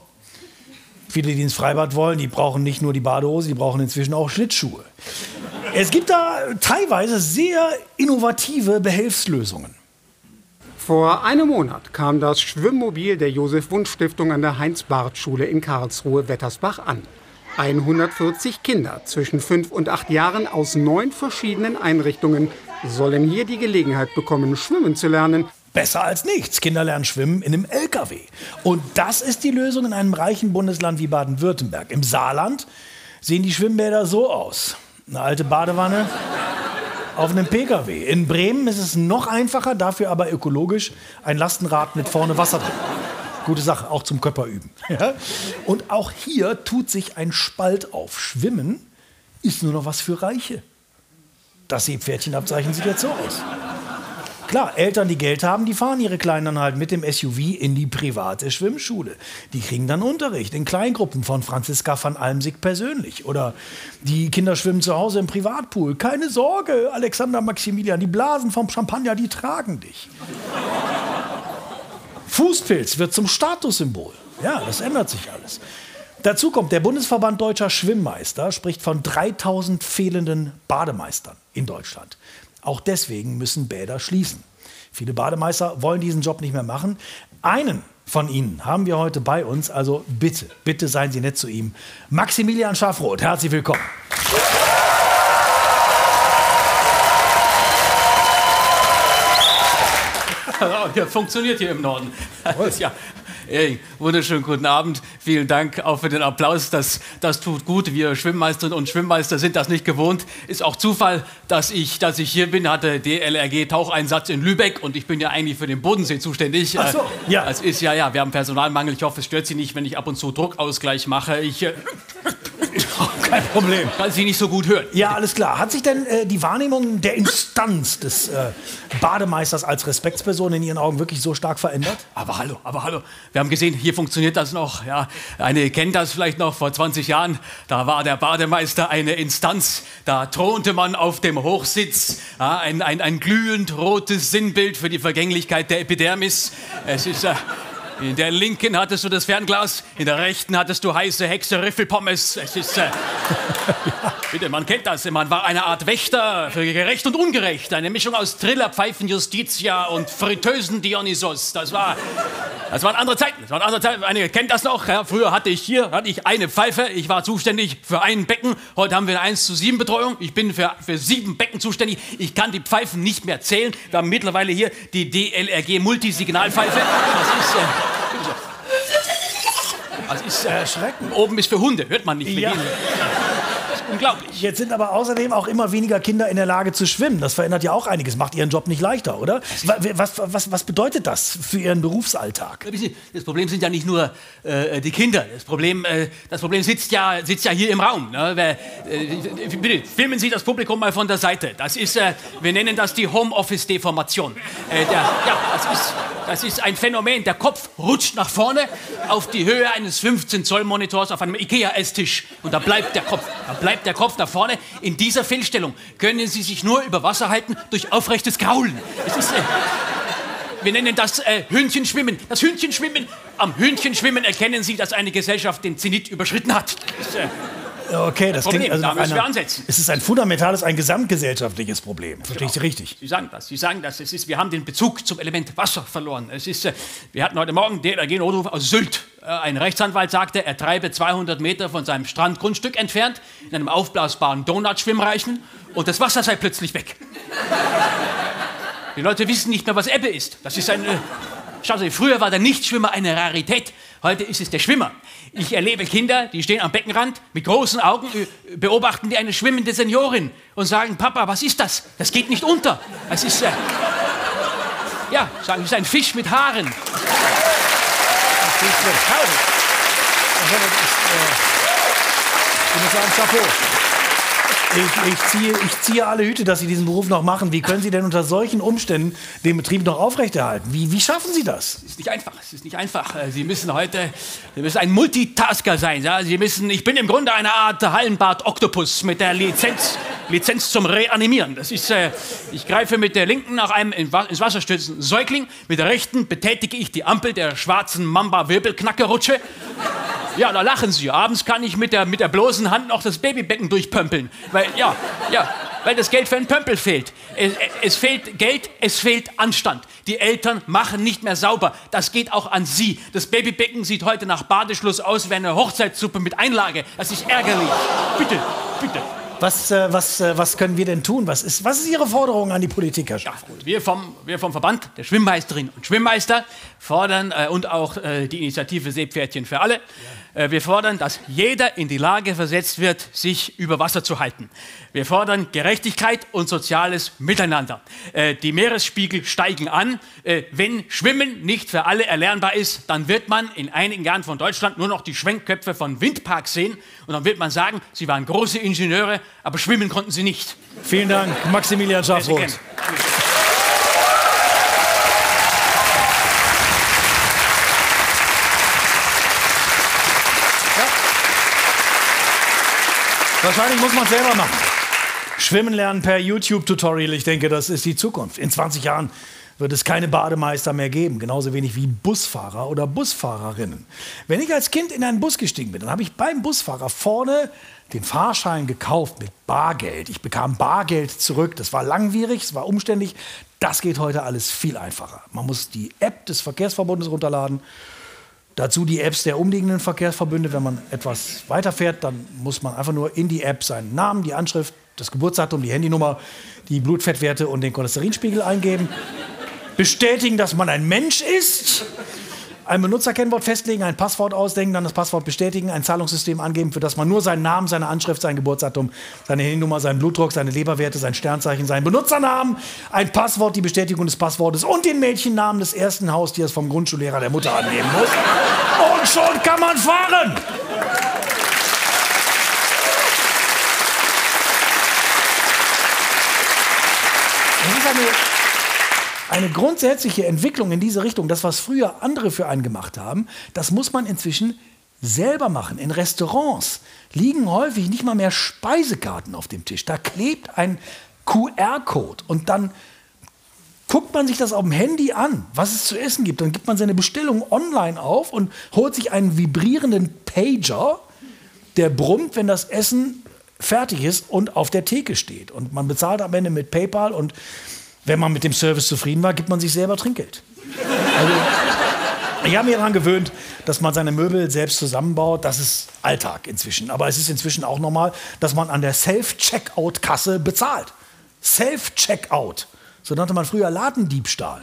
Viele, die ins Freibad wollen, die brauchen nicht nur die Badehose, die brauchen inzwischen auch Schlittschuhe. Es gibt da teilweise sehr innovative Behelfslösungen. Vor einem Monat kam das Schwimmmobil der Josef-Wunsch-Stiftung an der Heinz-Barth-Schule in Karlsruhe-Wettersbach an. 140 Kinder zwischen 5 und 8 Jahren aus neun verschiedenen Einrichtungen sollen hier die Gelegenheit bekommen, schwimmen zu lernen Besser als nichts. Kinder lernen schwimmen in einem LKW. Und das ist die Lösung in einem reichen Bundesland wie Baden-Württemberg. Im Saarland sehen die Schwimmbäder so aus. Eine alte Badewanne auf einem PKW. In Bremen ist es noch einfacher, dafür aber ökologisch ein Lastenrad mit vorne Wasser drin. Gute Sache, auch zum Körper üben. Und auch hier tut sich ein Spalt auf. Schwimmen ist nur noch was für Reiche. Das Seepferdchenabzeichen sieht jetzt so aus. Klar, Eltern, die Geld haben, die fahren ihre Kleinen dann halt mit dem SUV in die private Schwimmschule. Die kriegen dann Unterricht in Kleingruppen von Franziska van Almsick persönlich. Oder die Kinder schwimmen zu Hause im Privatpool. Keine Sorge, Alexander Maximilian, die Blasen vom Champagner, die tragen dich. Fußpilz wird zum Statussymbol. Ja, das ändert sich alles. Dazu kommt, der Bundesverband Deutscher Schwimmmeister spricht von 3000 fehlenden Bademeistern in Deutschland. Auch deswegen müssen Bäder schließen. Viele Bademeister wollen diesen Job nicht mehr machen. Einen von Ihnen haben wir heute bei uns, also bitte, bitte seien Sie nett zu ihm. Maximilian Schafroth, herzlich willkommen. Ja, funktioniert hier im Norden. Ja, Hey, wunderschönen guten Abend. Vielen Dank auch für den Applaus. Das, das tut gut. Wir Schwimmmeisterinnen und Schwimmmeister sind das nicht gewohnt. Ist auch Zufall, dass ich, dass ich hier bin. Hatte DLRG Taucheinsatz in Lübeck und ich bin ja eigentlich für den Bodensee zuständig. Ach so, ja. Es ist ja, ja, wir haben Personalmangel. Ich hoffe, es stört Sie nicht, wenn ich ab und zu Druckausgleich mache. Ich. Äh, Kein Problem. Kann Sie nicht so gut hören. Ja, alles klar. Hat sich denn äh, die Wahrnehmung der Instanz des äh, Bademeisters als Respektsperson in Ihren Augen wirklich so stark verändert? Aber hallo, aber hallo. Wir haben gesehen, hier funktioniert das noch. Ja, eine kennt das vielleicht noch vor 20 Jahren. Da war der Bademeister eine Instanz. Da thronte man auf dem Hochsitz. Ja, ein, ein, ein glühend rotes Sinnbild für die Vergänglichkeit der Epidermis. Es ist. Äh, in der linken hattest du das Fernglas, in der rechten hattest du heiße Hexe Riffelpommes. Es ist. Äh, bitte, man kennt das. Man war eine Art Wächter für gerecht und ungerecht. Eine Mischung aus Trillerpfeifen Justitia und Fritteusen Dionysos. Das war. Das waren andere Zeiten. Das waren andere Zeiten. Einige kennt das noch. Ja, früher hatte ich hier hatte ich eine Pfeife. Ich war zuständig für ein Becken. Heute haben wir eine 1 zu 7 Betreuung. Ich bin für, für sieben Becken zuständig. Ich kann die Pfeifen nicht mehr zählen. Wir haben mittlerweile hier die DLRG Multisignalpfeife. Das ist. Äh, das ist erschreckend. Oben ist für Hunde, hört man nicht. Ja. Unglaublich. Jetzt sind aber außerdem auch immer weniger Kinder in der Lage zu schwimmen. Das verändert ja auch einiges, macht Ihren Job nicht leichter, oder? Was, was, was bedeutet das für Ihren Berufsalltag? Das Problem sind ja nicht nur äh, die Kinder. Das Problem, äh, das Problem sitzt, ja, sitzt ja hier im Raum. Ne? Wer, äh, bitte, filmen Sie das Publikum mal von der Seite. Das ist, äh, wir nennen das die Homeoffice-Deformation. Äh, ja, das ist, das ist ein Phänomen. Der Kopf rutscht nach vorne auf die Höhe eines 15-Zoll-Monitors auf einem Ikea-Esstisch. Und da bleibt der Kopf. Da bleibt der Kopf nach vorne. In dieser Fehlstellung können Sie sich nur über Wasser halten durch aufrechtes Kraulen. Ist, äh, wir nennen das äh, Hühnchenschwimmen. Das Hühnchenschwimmen. Am Hühnchenschwimmen erkennen Sie, dass eine Gesellschaft den Zenit überschritten hat. Das, äh, Okay, das Problem, klingt also da müssen wir einer, ansetzen. Es ist ein fundamentales, ein gesamtgesellschaftliches Problem. Verstehe ich Sie richtig? Sie sagen das, Sie sagen das. Es ist, wir haben den Bezug zum Element Wasser verloren. Es ist, äh, wir hatten heute Morgen DLRG Notruf aus Sylt. Äh, ein Rechtsanwalt sagte, er treibe 200 Meter von seinem Strandgrundstück entfernt in einem aufblasbaren Donutschwimmreichen und das Wasser sei plötzlich weg. Die Leute wissen nicht mehr, was Ebbe ist. Das ist ein. Äh, Schauen Sie, früher war der Nichtschwimmer eine Rarität. Heute ist es der Schwimmer. Ich erlebe Kinder, die stehen am Beckenrand mit großen Augen, äh, beobachten die eine schwimmende Seniorin und sagen, Papa, was ist das? Das geht nicht unter. Es ist, äh, ja, sagen, es ist ein Fisch mit Haaren. Das ist, äh, ich muss sagen, Chapeau. Ich, ich, ziehe, ich ziehe alle Hüte, dass Sie diesen Beruf noch machen. Wie können Sie denn unter solchen Umständen den Betrieb noch aufrechterhalten? Wie, wie schaffen Sie das? Es ist nicht einfach. Es ist nicht einfach. Äh, Sie müssen heute, Sie müssen ein Multitasker sein. Ja? Sie müssen, ich bin im Grunde eine Art Hallenbad-Oktopus mit der Lizenz, Lizenz zum Reanimieren. Das ist, äh, ich greife mit der linken nach einem ins Wasser stürzenden Säugling, mit der rechten betätige ich die Ampel der schwarzen Mamba-Wirbelknackerutsche. Ja, da lachen sie. Abends kann ich mit der, mit der bloßen Hand noch das Babybecken durchpömpeln. Weil, ja, ja, weil das Geld für einen Pömpel fehlt. Es, es, fehlt Geld, es fehlt Anstand. Die Eltern machen nicht mehr sauber. Das geht auch an sie. Das Babybecken sieht heute nach Badeschluss aus wie eine Hochzeitssuppe mit Einlage. Das ist ärgerlich. Bitte, bitte. Was, äh, was, äh, was können wir denn tun? Was ist, was ist Ihre Forderung an die Politik, Herr? Ja, wir, vom, wir vom Verband der Schwimmmeisterinnen und Schwimmmeister fordern äh, und auch äh, die Initiative Seepferdchen für alle. Äh, wir fordern, dass jeder in die Lage versetzt wird, sich über Wasser zu halten. Wir fordern Gerechtigkeit und soziales Miteinander. Äh, die Meeresspiegel steigen an. Äh, wenn Schwimmen nicht für alle erlernbar ist, dann wird man in einigen Jahren von Deutschland nur noch die Schwenkköpfe von Windparks sehen. Und dann wird man sagen, sie waren große Ingenieure, aber schwimmen konnten sie nicht. Vielen Dank, Maximilian Schafroth. Wahrscheinlich muss man es selber machen. Schwimmen lernen per YouTube-Tutorial, ich denke, das ist die Zukunft. In 20 Jahren wird es keine Bademeister mehr geben, genauso wenig wie Busfahrer oder Busfahrerinnen. Wenn ich als Kind in einen Bus gestiegen bin, dann habe ich beim Busfahrer vorne den Fahrschein gekauft mit Bargeld. Ich bekam Bargeld zurück. Das war langwierig, es war umständlich. Das geht heute alles viel einfacher. Man muss die App des Verkehrsverbundes runterladen Dazu die Apps der umliegenden Verkehrsverbünde. Wenn man etwas weiterfährt, dann muss man einfach nur in die App seinen Namen, die Anschrift, das Geburtsdatum, die Handynummer, die Blutfettwerte und den Cholesterinspiegel eingeben. Bestätigen, dass man ein Mensch ist ein Benutzerkennwort festlegen, ein Passwort ausdenken, dann das Passwort bestätigen, ein Zahlungssystem angeben, für das man nur seinen Namen, seine Anschrift, sein Geburtsdatum, seine Handynummer, seinen Blutdruck, seine Leberwerte, sein Sternzeichen, seinen Benutzernamen, ein Passwort, die Bestätigung des Passwortes und den Mädchennamen des ersten Haustiers vom Grundschullehrer der Mutter angeben muss. Und schon kann man fahren! Das ist eine eine grundsätzliche Entwicklung in diese Richtung, das, was früher andere für einen gemacht haben, das muss man inzwischen selber machen. In Restaurants liegen häufig nicht mal mehr Speisekarten auf dem Tisch. Da klebt ein QR-Code und dann guckt man sich das auf dem Handy an, was es zu essen gibt. Dann gibt man seine Bestellung online auf und holt sich einen vibrierenden Pager, der brummt, wenn das Essen fertig ist und auf der Theke steht. Und man bezahlt am Ende mit PayPal und wenn man mit dem Service zufrieden war, gibt man sich selber Trinkgeld. Also, ich habe mich daran gewöhnt, dass man seine Möbel selbst zusammenbaut. Das ist Alltag inzwischen. Aber es ist inzwischen auch normal, dass man an der Self-Checkout-Kasse bezahlt. Self-Checkout. So nannte man früher Ladendiebstahl.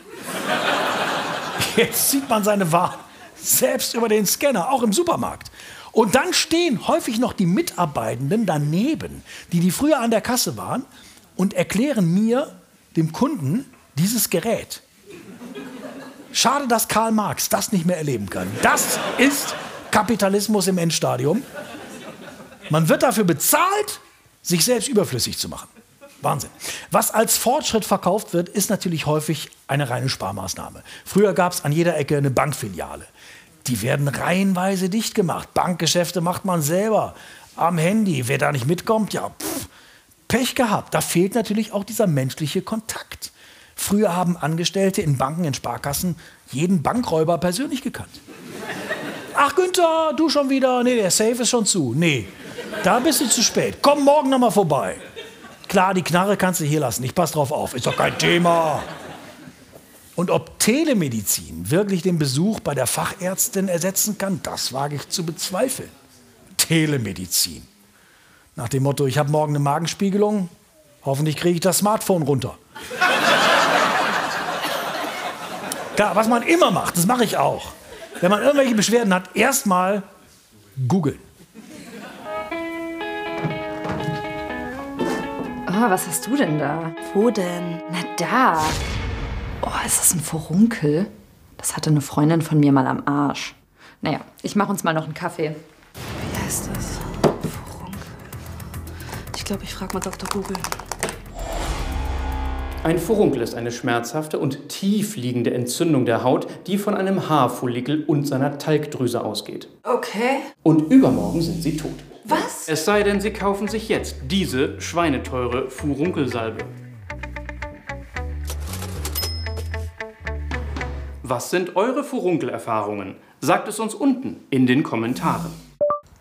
Jetzt sieht man seine Waren selbst über den Scanner, auch im Supermarkt. Und dann stehen häufig noch die Mitarbeitenden daneben, die, die früher an der Kasse waren, und erklären mir, dem Kunden dieses Gerät. Schade, dass Karl Marx das nicht mehr erleben kann. Das ist Kapitalismus im Endstadium. Man wird dafür bezahlt, sich selbst überflüssig zu machen. Wahnsinn. Was als Fortschritt verkauft wird, ist natürlich häufig eine reine Sparmaßnahme. Früher gab es an jeder Ecke eine Bankfiliale. Die werden reihenweise dicht gemacht. Bankgeschäfte macht man selber am Handy. Wer da nicht mitkommt, ja, pff, Pech gehabt. Da fehlt natürlich auch dieser menschliche Kontakt. Früher haben Angestellte in Banken, in Sparkassen jeden Bankräuber persönlich gekannt. Ach Günther, du schon wieder? Nee, der Safe ist schon zu. Nee, da bist du zu spät. Komm morgen noch mal vorbei. Klar, die Knarre kannst du hier lassen. Ich pass drauf auf. Ist doch kein Thema. Und ob Telemedizin wirklich den Besuch bei der Fachärztin ersetzen kann, das wage ich zu bezweifeln. Telemedizin. Nach dem Motto, ich habe morgen eine Magenspiegelung, hoffentlich kriege ich das Smartphone runter. Klar, was man immer macht, das mache ich auch. wenn man irgendwelche Beschwerden hat, erstmal googeln. Oh, was hast du denn da? Wo denn? Na da. Oh, ist das ein Furunkel? Das hatte eine Freundin von mir mal am Arsch. Naja, ich mache uns mal noch einen Kaffee. Ich glaube, ich frage mal Dr. Google. Ein Furunkel ist eine schmerzhafte und tief liegende Entzündung der Haut, die von einem Haarfollikel und seiner Talgdrüse ausgeht. Okay. Und übermorgen sind sie tot. Was? Es sei denn, Sie kaufen sich jetzt diese schweineteure Furunkelsalbe. Was sind eure Furunkelerfahrungen? Sagt es uns unten in den Kommentaren.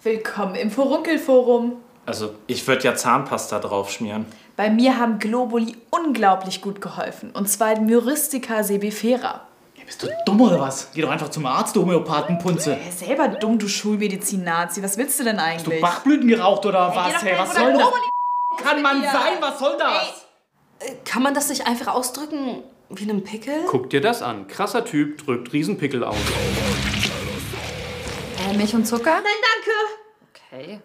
Willkommen im Furunkelforum. Also, ich würde ja Zahnpasta draufschmieren. Bei mir haben Globuli unglaublich gut geholfen. Und zwar Myristica sebifera. Bist du dumm oder was? Geh doch einfach zum Arzt, du Homöopathenpunze. Hey, selber dumm, du Schulmedizin-Nazi. Was willst du denn Hast eigentlich? du Bachblüten geraucht oder Hey, was? Hey, was soll das? Kann man dir. sein? Was soll das? Äh, Kann man das nicht einfach ausdrücken wie einen Pickel? Guck dir das an. Krasser Typ drückt Riesenpickel aus. Äh, Milch und Zucker? Nein, danke. Okay.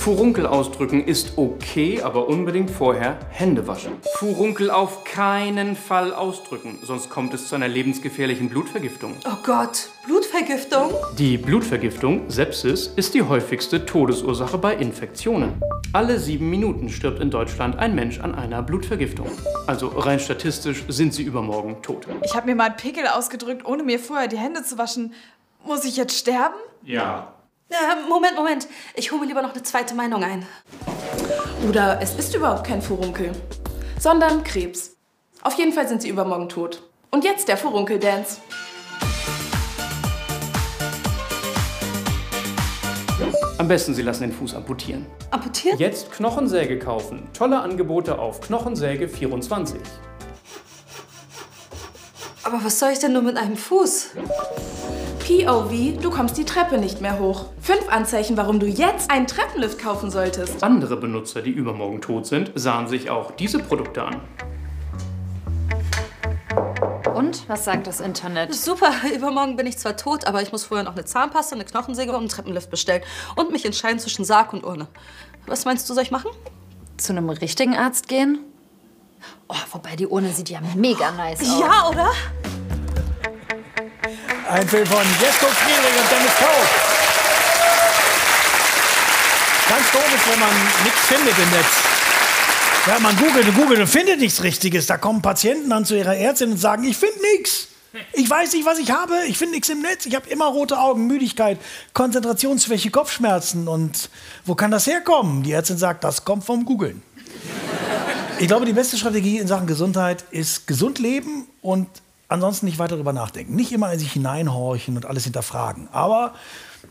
Furunkel ausdrücken ist okay, aber unbedingt vorher Hände waschen. Furunkel auf keinen Fall ausdrücken, sonst kommt es zu einer lebensgefährlichen Blutvergiftung. Oh Gott, Blutvergiftung? Die Blutvergiftung, Sepsis, ist die häufigste Todesursache bei Infektionen. Alle sieben Minuten stirbt in Deutschland ein Mensch an einer Blutvergiftung. Also rein statistisch sind sie übermorgen tot. Ich habe mir mal einen Pickel ausgedrückt, ohne mir vorher die Hände zu waschen. Muss ich jetzt sterben? Ja. Moment, Moment. Ich hole mir lieber noch eine zweite Meinung ein. Oder es ist überhaupt kein Furunkel, sondern Krebs. Auf jeden Fall sind sie übermorgen tot. Und jetzt der Furunkel-Dance. Am besten, Sie lassen den Fuß amputieren. Amputieren? Jetzt Knochensäge kaufen. Tolle Angebote auf Knochensäge24. Aber was soll ich denn nur mit einem Fuß? POV, du kommst die Treppe nicht mehr hoch. Fünf Anzeichen, warum du jetzt einen Treppenlift kaufen solltest. Andere Benutzer, die übermorgen tot sind, sahen sich auch diese Produkte an. Und was sagt das Internet? Super, übermorgen bin ich zwar tot, aber ich muss vorher noch eine Zahnpasta, eine Knochensäge und einen Treppenlift bestellen. Und mich entscheiden zwischen Sarg und Urne. Was meinst du, soll ich machen? Zu einem richtigen Arzt gehen? Oh, wobei die Urne sieht ja mega nice aus. Ja, oder? Ein Film von Jesko Friedrich und Dennis Kauf. Ganz ist, wenn man nichts findet im Netz. Ja, man googelt und googelt und findet nichts Richtiges. Da kommen Patienten dann zu ihrer Ärztin und sagen, ich finde nichts. Ich weiß nicht, was ich habe. Ich finde nichts im Netz. Ich habe immer rote Augen, Müdigkeit, Konzentrationsschwäche, Kopfschmerzen. Und wo kann das herkommen? Die Ärztin sagt, das kommt vom Googeln. Ich glaube, die beste Strategie in Sachen Gesundheit ist gesund leben und ansonsten nicht weiter darüber nachdenken. Nicht immer in sich hineinhorchen und alles hinterfragen. Aber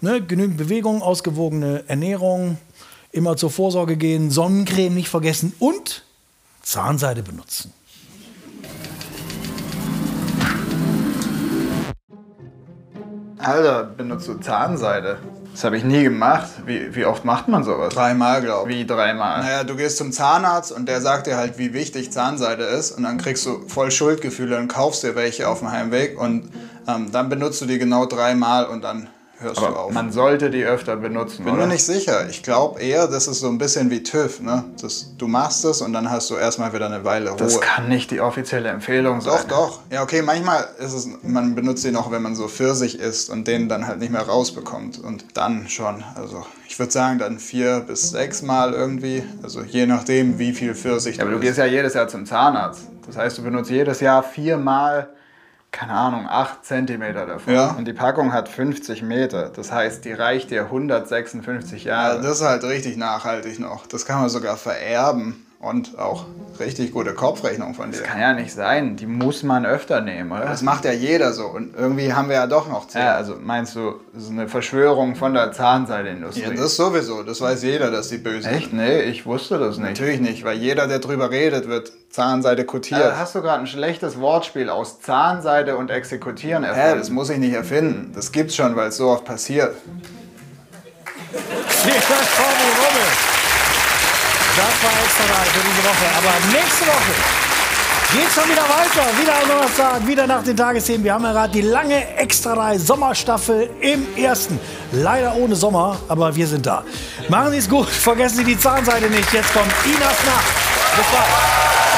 ne, genügend Bewegung, ausgewogene Ernährung, immer zur Vorsorge gehen, Sonnencreme nicht vergessen und Zahnseide benutzen. Alter, benutzt du Zahnseide? Das habe ich nie gemacht. Wie, wie oft macht man sowas? Dreimal, glaube ich. Wie dreimal? Naja, du gehst zum Zahnarzt und der sagt dir halt, wie wichtig Zahnseide ist. Und dann kriegst du voll Schuldgefühle und kaufst dir welche auf dem Heimweg. Und ähm, dann benutzt du die genau dreimal und dann hörst Aber du auf. man sollte die öfter benutzen, Bin oder? mir nicht sicher. Ich glaube eher, das ist so ein bisschen wie TÜV. Ne? Das, du machst es und dann hast du erstmal wieder eine Weile Ruhe. Das kann nicht die offizielle Empfehlung sein. Doch, doch. Ja, okay, manchmal ist es, man benutzt den auch, wenn man so Pfirsich isst und den dann halt nicht mehr rausbekommt. Und dann schon, also ich würde sagen, dann vier bis sechs Mal irgendwie. Also je nachdem, wie viel Pfirsich Ja, aber du gehst ja jedes Jahr zum Zahnarzt. Das heißt, du benutzt jedes Jahr viermal, keine Ahnung, acht Zentimeter davon. Ja. Und die Packung hat 50 Meter. Das heißt, die reicht dir 156 Jahre. Ja, das ist halt richtig nachhaltig noch. Das kann man sogar vererben und auch richtig gute Kopfrechnung von dir. Das kann ja nicht sein. Die muss man öfter nehmen, oder? Das macht ja jeder so. Und irgendwie haben wir ja doch noch Zähne. Ja, also meinst du, das ist eine Verschwörung von der Zahnseidindustrie? Ja, das sowieso. Das weiß jeder, dass die böse Echt? Nee, ich wusste das nicht. Natürlich nicht, weil jeder, der drüber redet, wird Zahnseide kotiert. Ja, hast du gerade ein schlechtes Wortspiel aus Zahnseide und Exekutieren Hä, erfunden? das muss ich nicht erfinden. Das gibt's schon, weil es so oft passiert. Vielen Dank, Rummel. Das war extra drei für diese Woche. Aber nächste Woche Geht's schon wieder weiter. Wieder am Donnerstag, wieder nach den Tagesthemen. Wir haben ja gerade die lange Extra-Reihe Sommerstaffel im ersten. Leider ohne Sommer, aber wir sind da. Machen Sie es gut. Vergessen Sie die Zahnseite nicht. Jetzt kommt Inas Nacht. Bis bald.